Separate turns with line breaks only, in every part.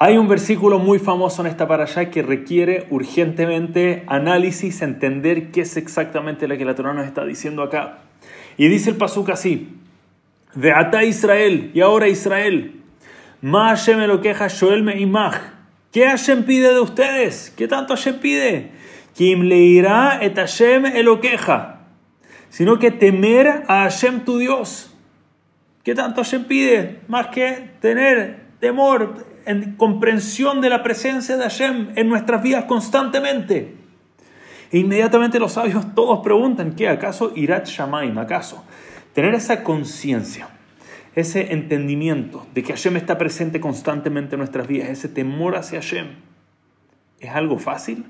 Hay un versículo muy famoso en esta allá que requiere urgentemente análisis, entender qué es exactamente lo que la Torah nos está diciendo acá. Y dice el pasuk así: Veata Israel, y ahora Israel, Ma Hashem lo queja Shoel me imaj. ¿Qué Hashem pide de ustedes? ¿Qué tanto Hashem pide? Kim leirá et Hashem queja, sino que temer a Hashem tu Dios. ¿Qué tanto Hashem pide? Más que tener temor, en comprensión de la presencia de Hashem en nuestras vidas constantemente. E inmediatamente los sabios todos preguntan, ¿qué acaso Irat Shamaim? ¿Acaso? Tener esa conciencia, ese entendimiento de que Hashem está presente constantemente en nuestras vidas, ese temor hacia Hashem, ¿es algo fácil?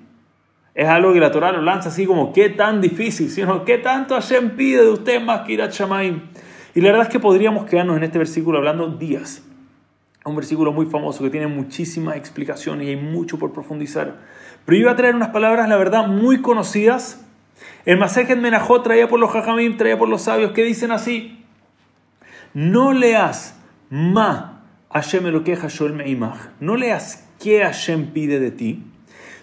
Es algo que la Torah lo lanza así como, ¿qué tan difícil? Sino, ¿qué tanto Hashem pide de usted más que Irat Shamaim? Y la verdad es que podríamos quedarnos en este versículo hablando días un versículo muy famoso que tiene muchísimas explicaciones y hay mucho por profundizar. Pero iba a traer unas palabras, la verdad, muy conocidas. El Masejet Menajot traía por los Jajamim, traía por los sabios, que dicen así: No leas ma Hashem lo el meimach. No leas qué Hashem pide de ti,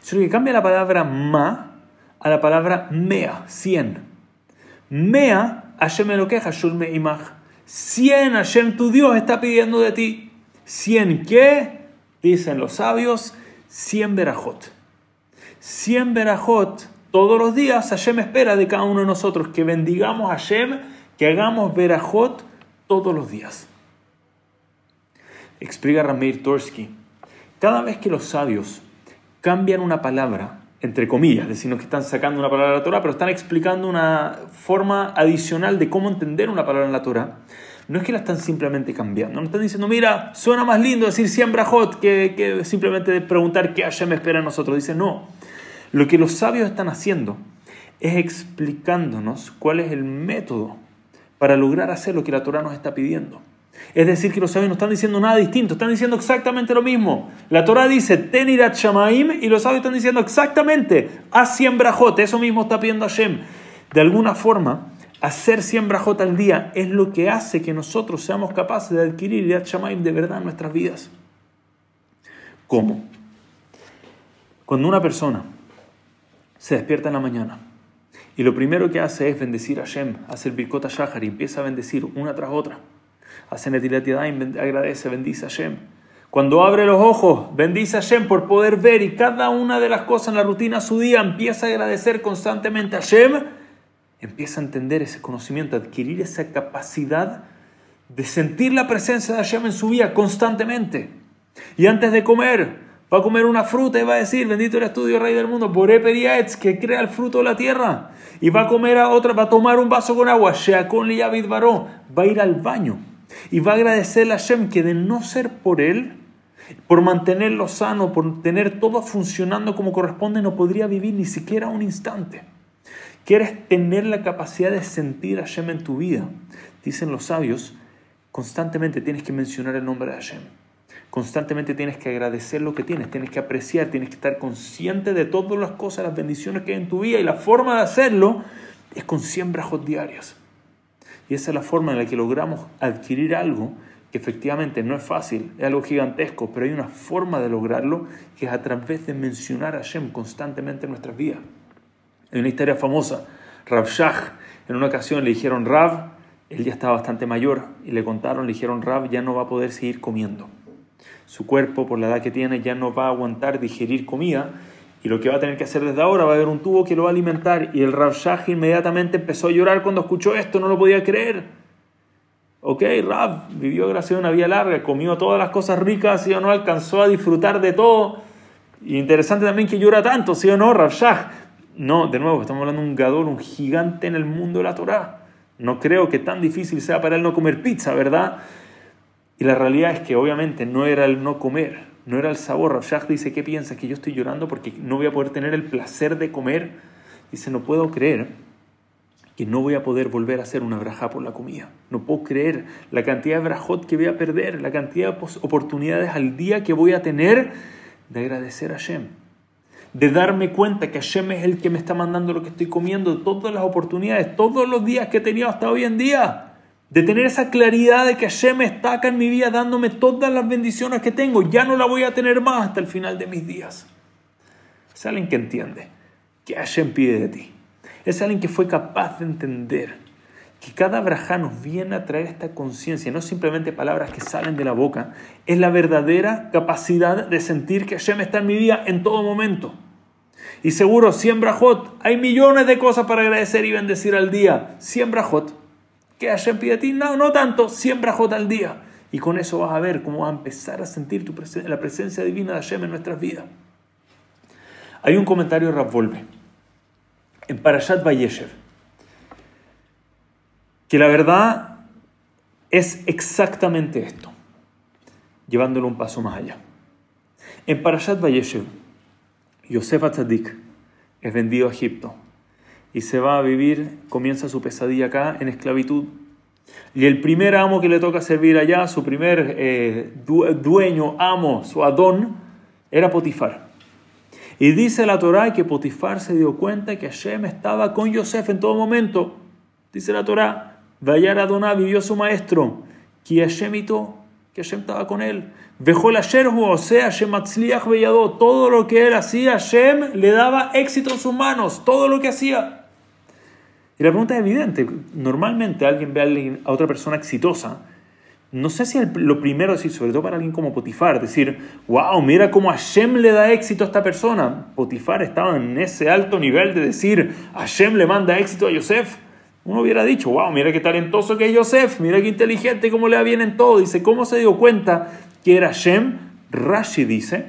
sino que cambia la palabra ma a la palabra mea, cien. Mea Hashem lo el meimach. Cien Hashem tu Dios está pidiendo de ti. ¿Cien qué? Dicen los sabios, cien verajot. Cien verajot todos los días Hashem espera de cada uno de nosotros que bendigamos a Hashem, que hagamos verajot todos los días. Explica Ramir Torsky, cada vez que los sabios cambian una palabra, entre comillas, no que están sacando una palabra de la Torah, pero están explicando una forma adicional de cómo entender una palabra en la Torah, no es que la están simplemente cambiando, no están diciendo, mira, suena más lindo decir siembra hot que, que simplemente preguntar qué me espera a nosotros. Dice, no, lo que los sabios están haciendo es explicándonos cuál es el método para lograr hacer lo que la Torah nos está pidiendo. Es decir, que los sabios no están diciendo nada distinto, están diciendo exactamente lo mismo. La Torah dice, tenirat shamaim, y los sabios están diciendo exactamente, haz siembra hot, eso mismo está pidiendo Hashem. De alguna forma, hacer 100 brajot al día es lo que hace que nosotros seamos capaces de adquirir Yad Shamaim de verdad en nuestras vidas. ¿Cómo? Cuando una persona se despierta en la mañana y lo primero que hace es bendecir a Hashem, hace el Birkot Shahar y empieza a bendecir una tras otra. Hace Netilat agradece, bendice a Hashem. Cuando abre los ojos, bendice a Hashem por poder ver y cada una de las cosas en la rutina su día empieza a agradecer constantemente a Hashem empieza a entender ese conocimiento, adquirir esa capacidad de sentir la presencia de Hashem en su vida constantemente. Y antes de comer, va a comer una fruta y va a decir, bendito el estudio Rey del mundo, Boré Periaetz, que crea el fruto de la tierra. Y va a comer a otra, va a tomar un vaso con agua, Sheakon Liyavid Baró, va a ir al baño. Y va a agradecerle a Hashem que de no ser por él, por mantenerlo sano, por tener todo funcionando como corresponde, no podría vivir ni siquiera un instante. ¿Quieres tener la capacidad de sentir a Hashem en tu vida? Dicen los sabios, constantemente tienes que mencionar el nombre de Hashem. Constantemente tienes que agradecer lo que tienes, tienes que apreciar, tienes que estar consciente de todas las cosas, las bendiciones que hay en tu vida. Y la forma de hacerlo es con 100 brajos diarios. Y esa es la forma en la que logramos adquirir algo que efectivamente no es fácil, es algo gigantesco, pero hay una forma de lograrlo que es a través de mencionar a Hashem constantemente en nuestras vidas. Hay una historia famosa. Rav Shach, en una ocasión le dijeron, Rav, él ya estaba bastante mayor, y le contaron, le dijeron, Rav ya no va a poder seguir comiendo. Su cuerpo, por la edad que tiene, ya no va a aguantar digerir comida, y lo que va a tener que hacer desde ahora va a haber un tubo que lo va a alimentar. Y el Rav Shach inmediatamente empezó a llorar cuando escuchó esto, no lo podía creer. Ok, Rav vivió gracias a una vida larga, comió todas las cosas ricas, ¿sí o no? Alcanzó a disfrutar de todo. Interesante también que llora tanto, ¿sí o no? Rav Shach no, de nuevo, estamos hablando de un gadol, un gigante en el mundo de la Torah. No creo que tan difícil sea para él no comer pizza, ¿verdad? Y la realidad es que obviamente no era el no comer, no era el sabor. Rav dice, ¿qué piensas? ¿Que yo estoy llorando porque no voy a poder tener el placer de comer? Dice, no puedo creer que no voy a poder volver a hacer una braja por la comida. No puedo creer la cantidad de brajot que voy a perder, la cantidad de oportunidades al día que voy a tener de agradecer a Shem de darme cuenta que Hashem es el que me está mandando lo que estoy comiendo, todas las oportunidades, todos los días que he tenido hasta hoy en día, de tener esa claridad de que Hashem está acá en mi vida dándome todas las bendiciones que tengo. Ya no la voy a tener más hasta el final de mis días. Es alguien que entiende que Hashem pide de ti. Es alguien que fue capaz de entender que cada braja nos viene a traer esta conciencia, no simplemente palabras que salen de la boca, es la verdadera capacidad de sentir que Hashem está en mi vida en todo momento. Y seguro, 100 brajot, hay millones de cosas para agradecer y bendecir al día. 100 brajot que Hashem pide a ti, no, no tanto, siembra J al día. Y con eso vas a ver cómo vas a empezar a sentir tu la presencia divina de Hashem en nuestras vidas. Hay un comentario de Volve en Parashat Vayeshev que la verdad es exactamente esto, llevándolo un paso más allá. En Parashat Vayeshev, Yosef Atzadik es vendido a Egipto y se va a vivir, comienza su pesadilla acá en esclavitud. Y el primer amo que le toca servir allá, su primer eh, dueño, amo, su Adón, era Potifar. Y dice la Torá que Potifar se dio cuenta que Hashem estaba con Yosef en todo momento. Dice la Torá, Vayar Adoná vivió su maestro, que Hashem que Hashem estaba con él. Vejó la o sea, todo lo que él hacía, Hashem le daba éxito en sus manos, todo lo que hacía. Y la pregunta es evidente. Normalmente alguien ve a, otra persona exitosa. No sé si lo primero decir, sobre todo para alguien como Potifar, decir, wow, mira cómo Hashem le da éxito a esta persona. Potifar estaba en ese alto nivel de decir, Hashem le manda éxito a Yosef. Uno hubiera dicho, wow, mira qué talentoso que es Yosef, mira qué inteligente, cómo le va bien en todo. Dice, ¿cómo se dio cuenta que era Hashem? Rashi dice,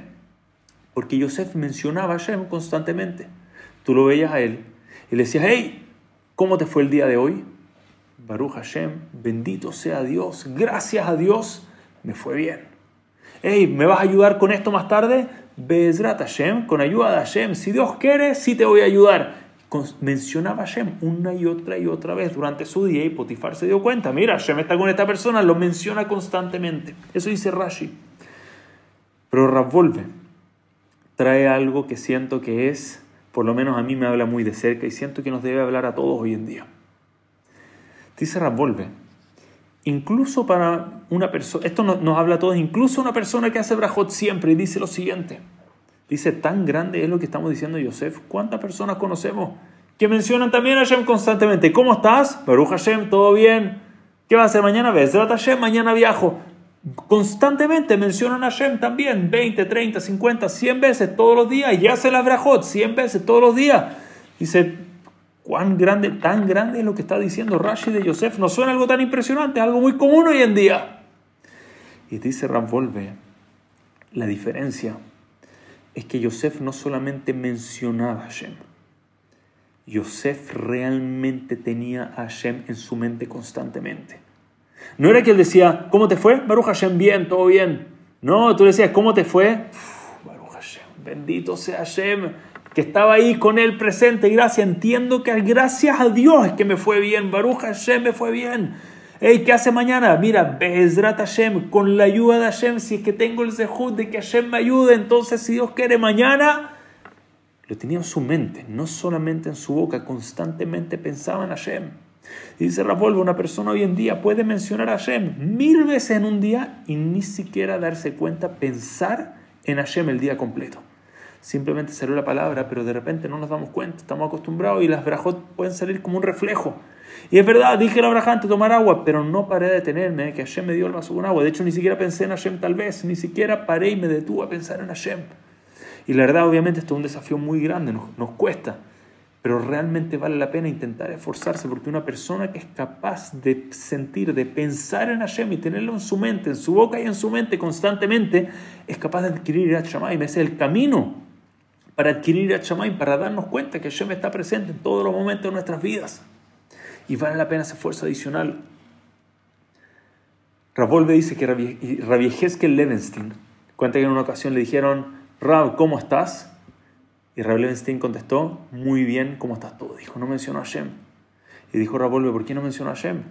porque Yosef mencionaba a Hashem constantemente. Tú lo veías a él y le decías, hey, ¿Cómo te fue el día de hoy? Baruch Hashem, bendito sea Dios, gracias a Dios, me fue bien. Hey, ¿me vas a ayudar con esto más tarde? Bezrat Hashem, con ayuda de Hashem, si Dios quiere, sí te voy a ayudar. Mencionaba Hashem una y otra y otra vez durante su día y Potifar se dio cuenta, mira, Hashem está con esta persona, lo menciona constantemente. Eso dice Rashi. Pero Ravolve trae algo que siento que es por lo menos a mí me habla muy de cerca y siento que nos debe hablar a todos hoy en día. Dice Ravolve, incluso para una persona, esto nos, habla a todos, incluso una persona que hace brajot siempre y dice lo siguiente, dice, tan grande es lo que estamos diciendo Yosef, ¿cuántas personas conocemos que mencionan también a Hashem constantemente? ¿Cómo estás? Baruch Hashem, ¿todo bien? ¿Qué va a hacer mañana? Bezrat Hashem, mañana viajo. Constantemente mencionan a Hashem también, 20, 30, 50, 100 veces todos los días, y hace la brajot 100 veces todos los días. Dice, cuán grande, tan grande es lo que está diciendo Rashi de Yosef. No suena algo tan impresionante, algo muy común hoy en día. Y dice Ramvolve, la diferencia es que Yosef no solamente mencionaba a Hashem, Yosef realmente tenía a Hashem en su mente constantemente. No era que él decía, ¿cómo te fue? Baruch Hashem, bien, todo bien. No, tú decías, ¿cómo te fue? Baruch Hashem, bendito sea Hashem, que estaba ahí con él presente. Gracias, entiendo que gracias a Dios es que me fue bien. Baruch Hashem me fue bien. Hey, ¿qué hace mañana? Mira, Bezrat Hashem, con la ayuda de Hashem, si es que tengo el zehut de que Hashem me ayude, entonces si Dios quiere mañana, lo tenía en su mente, no solamente en su boca, constantemente pensaba en Hashem. Dice Ravolvo, una persona hoy en día puede mencionar a Hashem mil veces en un día y ni siquiera darse cuenta, pensar en Hashem el día completo. Simplemente salió la palabra, pero de repente no nos damos cuenta, estamos acostumbrados y las brajot pueden salir como un reflejo. Y es verdad, dije la braja antes de tomar agua, pero no paré de detenerme, que Hashem me dio el vaso con agua. De hecho, ni siquiera pensé en Hashem tal vez, ni siquiera paré y me detuve a pensar en Hashem. Y la verdad, obviamente, esto es un desafío muy grande, nos, nos cuesta pero realmente vale la pena intentar esforzarse porque una persona que es capaz de sentir, de pensar en Hashem y tenerlo en su mente, en su boca y en su mente constantemente, es capaz de adquirir a Ese es el camino para adquirir Shamaim, para darnos cuenta que Hashem está presente en todos los momentos de nuestras vidas. Y vale la pena ese esfuerzo adicional. Ravolve dice que Rabbi Levenstein cuenta que en una ocasión le dijeron, Rab, ¿cómo estás? Y Rabbi Levenstein contestó, muy bien, ¿cómo estás todo? Dijo, no mencionó a Hashem. Y dijo Ravolve, ¿por qué no mencionó a Hashem?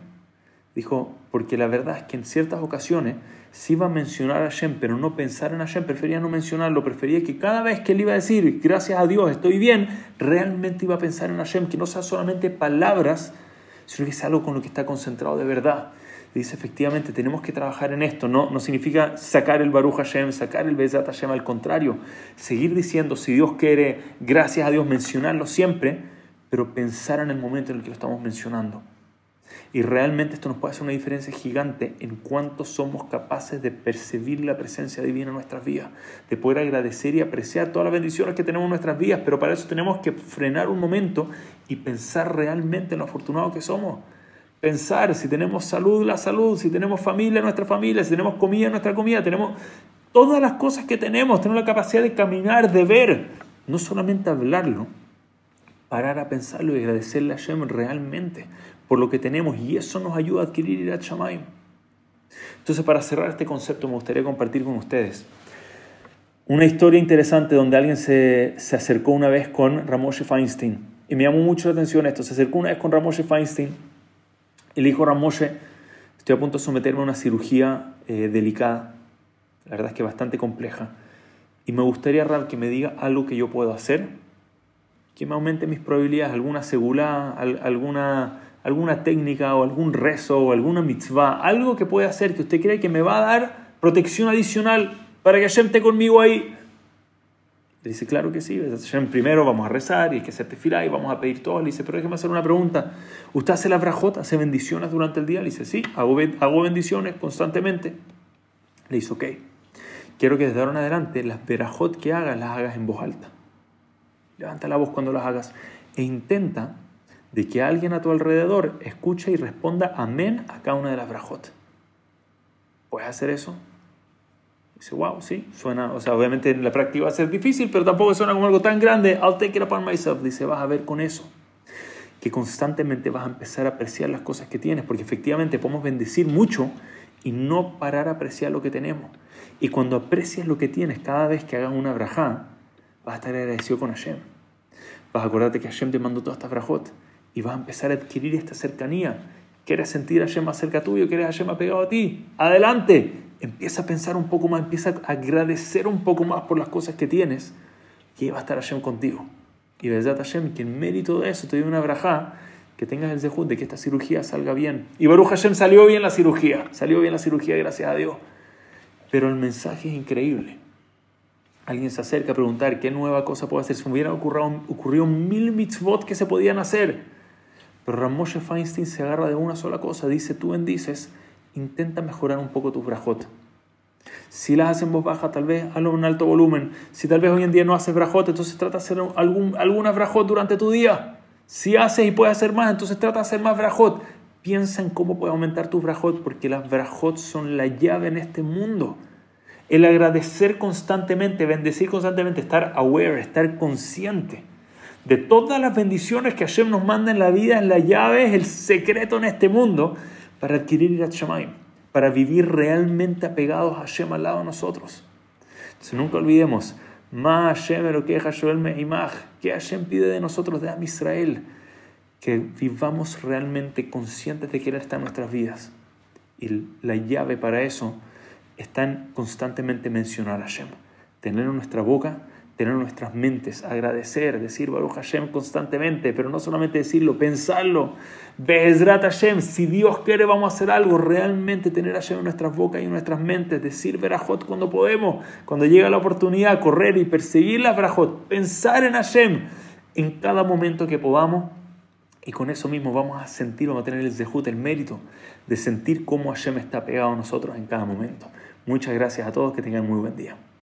Dijo, porque la verdad es que en ciertas ocasiones sí iba a mencionar a Hashem, pero no pensar en Hashem, prefería no mencionarlo, prefería que cada vez que él iba a decir, gracias a Dios, estoy bien, realmente iba a pensar en Hashem, que no sea solamente palabras, sino que sea algo con lo que está concentrado de verdad. dice efectivamente tenemos que trabajar en esto. No, no significa sacar el Baruch Hashem, sacar el Bezat Hashem, al contrario, seguir diciendo si Dios quiere, gracias a Dios, mencionarlo siempre, pero pensar en el momento en el que lo estamos mencionando. Y realmente esto nos puede hacer una diferencia gigante en cuánto somos capaces de percibir la presencia divina en nuestras vidas, de poder agradecer y apreciar todas las bendiciones que tenemos en nuestras vidas, pero para eso tenemos que frenar un momento y pensar realmente en lo afortunados que somos. Pensar si tenemos salud, la salud, si tenemos familia, nuestra familia, si tenemos comida, nuestra comida, tenemos todas las cosas que tenemos, tenemos la capacidad de caminar, de ver, no solamente hablarlo, parar a pensarlo y agradecerle a Shem realmente por lo que tenemos y eso nos ayuda a adquirir Irat Shamayim. Entonces, para cerrar este concepto, me gustaría compartir con ustedes una historia interesante donde alguien se, se acercó una vez con Ramoshe Feinstein. Y me llamó mucho la atención esto. Se acercó una vez con Ramoshe Feinstein y le dijo Ramoshe, estoy a punto de someterme a una cirugía eh, delicada, la verdad es que bastante compleja. Y me gustaría, Ram, que me diga algo que yo puedo hacer, que me aumente mis probabilidades, alguna segula, alguna alguna técnica o algún rezo o alguna mitzvah, algo que pueda hacer que usted cree que me va a dar protección adicional para que Hashem esté conmigo ahí. Le dice, claro que sí, primero vamos a rezar y hay que hacer tefilá y vamos a pedir todo. Le dice, pero déjeme hacer una pregunta. ¿Usted hace la brajot, hace bendiciones durante el día? Le dice, sí, hago, bendiciones constantemente. Le dice, ok, quiero que desde ahora en adelante las verajot que hagas las hagas en voz alta. Levanta la voz cuando las hagas e intenta de que alguien a tu alrededor escuche y responda amén a cada una de las brajot. ¿Puedes hacer eso? Dice, wow, sí, suena, o sea, obviamente en la práctica va a ser difícil, pero tampoco suena como algo tan grande. I'll take it upon myself. Dice, vas a ver con eso, que constantemente vas a empezar a apreciar las cosas que tienes, porque efectivamente podemos bendecir mucho y no parar a apreciar lo que tenemos. Y cuando aprecias lo que tienes cada vez que hagas una brajá, vas a estar agradecido con Hashem. Vas a acordarte que Hashem te mandó todas estas brajot y vas a empezar a adquirir esta cercanía. ¿Quieres sentir a Hashem más cerca tuyo? ¿Quieres Hashem pegado a ti? Adelante. Empieza a pensar un poco más, empieza a agradecer un poco más por las cosas que tienes y va a estar Hashem contigo. Y verdad Hashem, que en mérito de eso te doy una braja, que tengas el zehut de que esta cirugía salga bien. Y Baruch Hashem salió bien la cirugía, salió bien la cirugía, gracias a Dios. Pero el mensaje es increíble. Alguien se acerca a preguntar qué nueva cosa puedo hacer. Si me hubieran ocurrido, ocurrido mil mitzvot que se podían hacer. Pero Ramoshe Feinstein se agarra de una sola cosa, dice, tú bendices, intenta mejorar un poco tus brajot. Si las haces en voz baja, tal vez hazlo en alto volumen. Si tal vez hoy en día no haces brajot, entonces trata de hacer algún, alguna brajot durante tu día. Si haces y puedes hacer más, entonces trata de hacer más brajot. Piensa en cómo puedes aumentar tus brajot, porque las brajot son la llave en este mundo. El agradecer constantemente, bendecir constantemente, estar aware, estar consciente de todas las bendiciones que Hashem nos manda en la vida, es la llave, es el secreto en este mundo para adquirir Irat Shamayim, para vivir realmente apegados a Hashem al lado de nosotros. Entonces nunca olvidemos, Ma Hashem lo que que Hashem pide de nosotros, de Am Israel, que vivamos realmente conscientes de que Él está en nuestras vidas. Y la llave para eso está en constantemente mencionar a Hashem, tener en nuestra boca tener nuestras mentes, agradecer, decir Baruch Hashem constantemente, pero no solamente decirlo, pensarlo. Bezrat Hashem, si Dios quiere vamos a hacer algo, realmente tener Hashem en nuestras bocas y en nuestras mentes, decir Berajot cuando podemos, cuando llega la oportunidad, correr y perseguir la Berajot, pensar en Hashem en cada momento que podamos. Y con eso mismo vamos a sentir, vamos a tener el zehut, el mérito de sentir cómo Hashem está pegado a nosotros en cada momento. Muchas gracias a todos, que tengan muy buen día.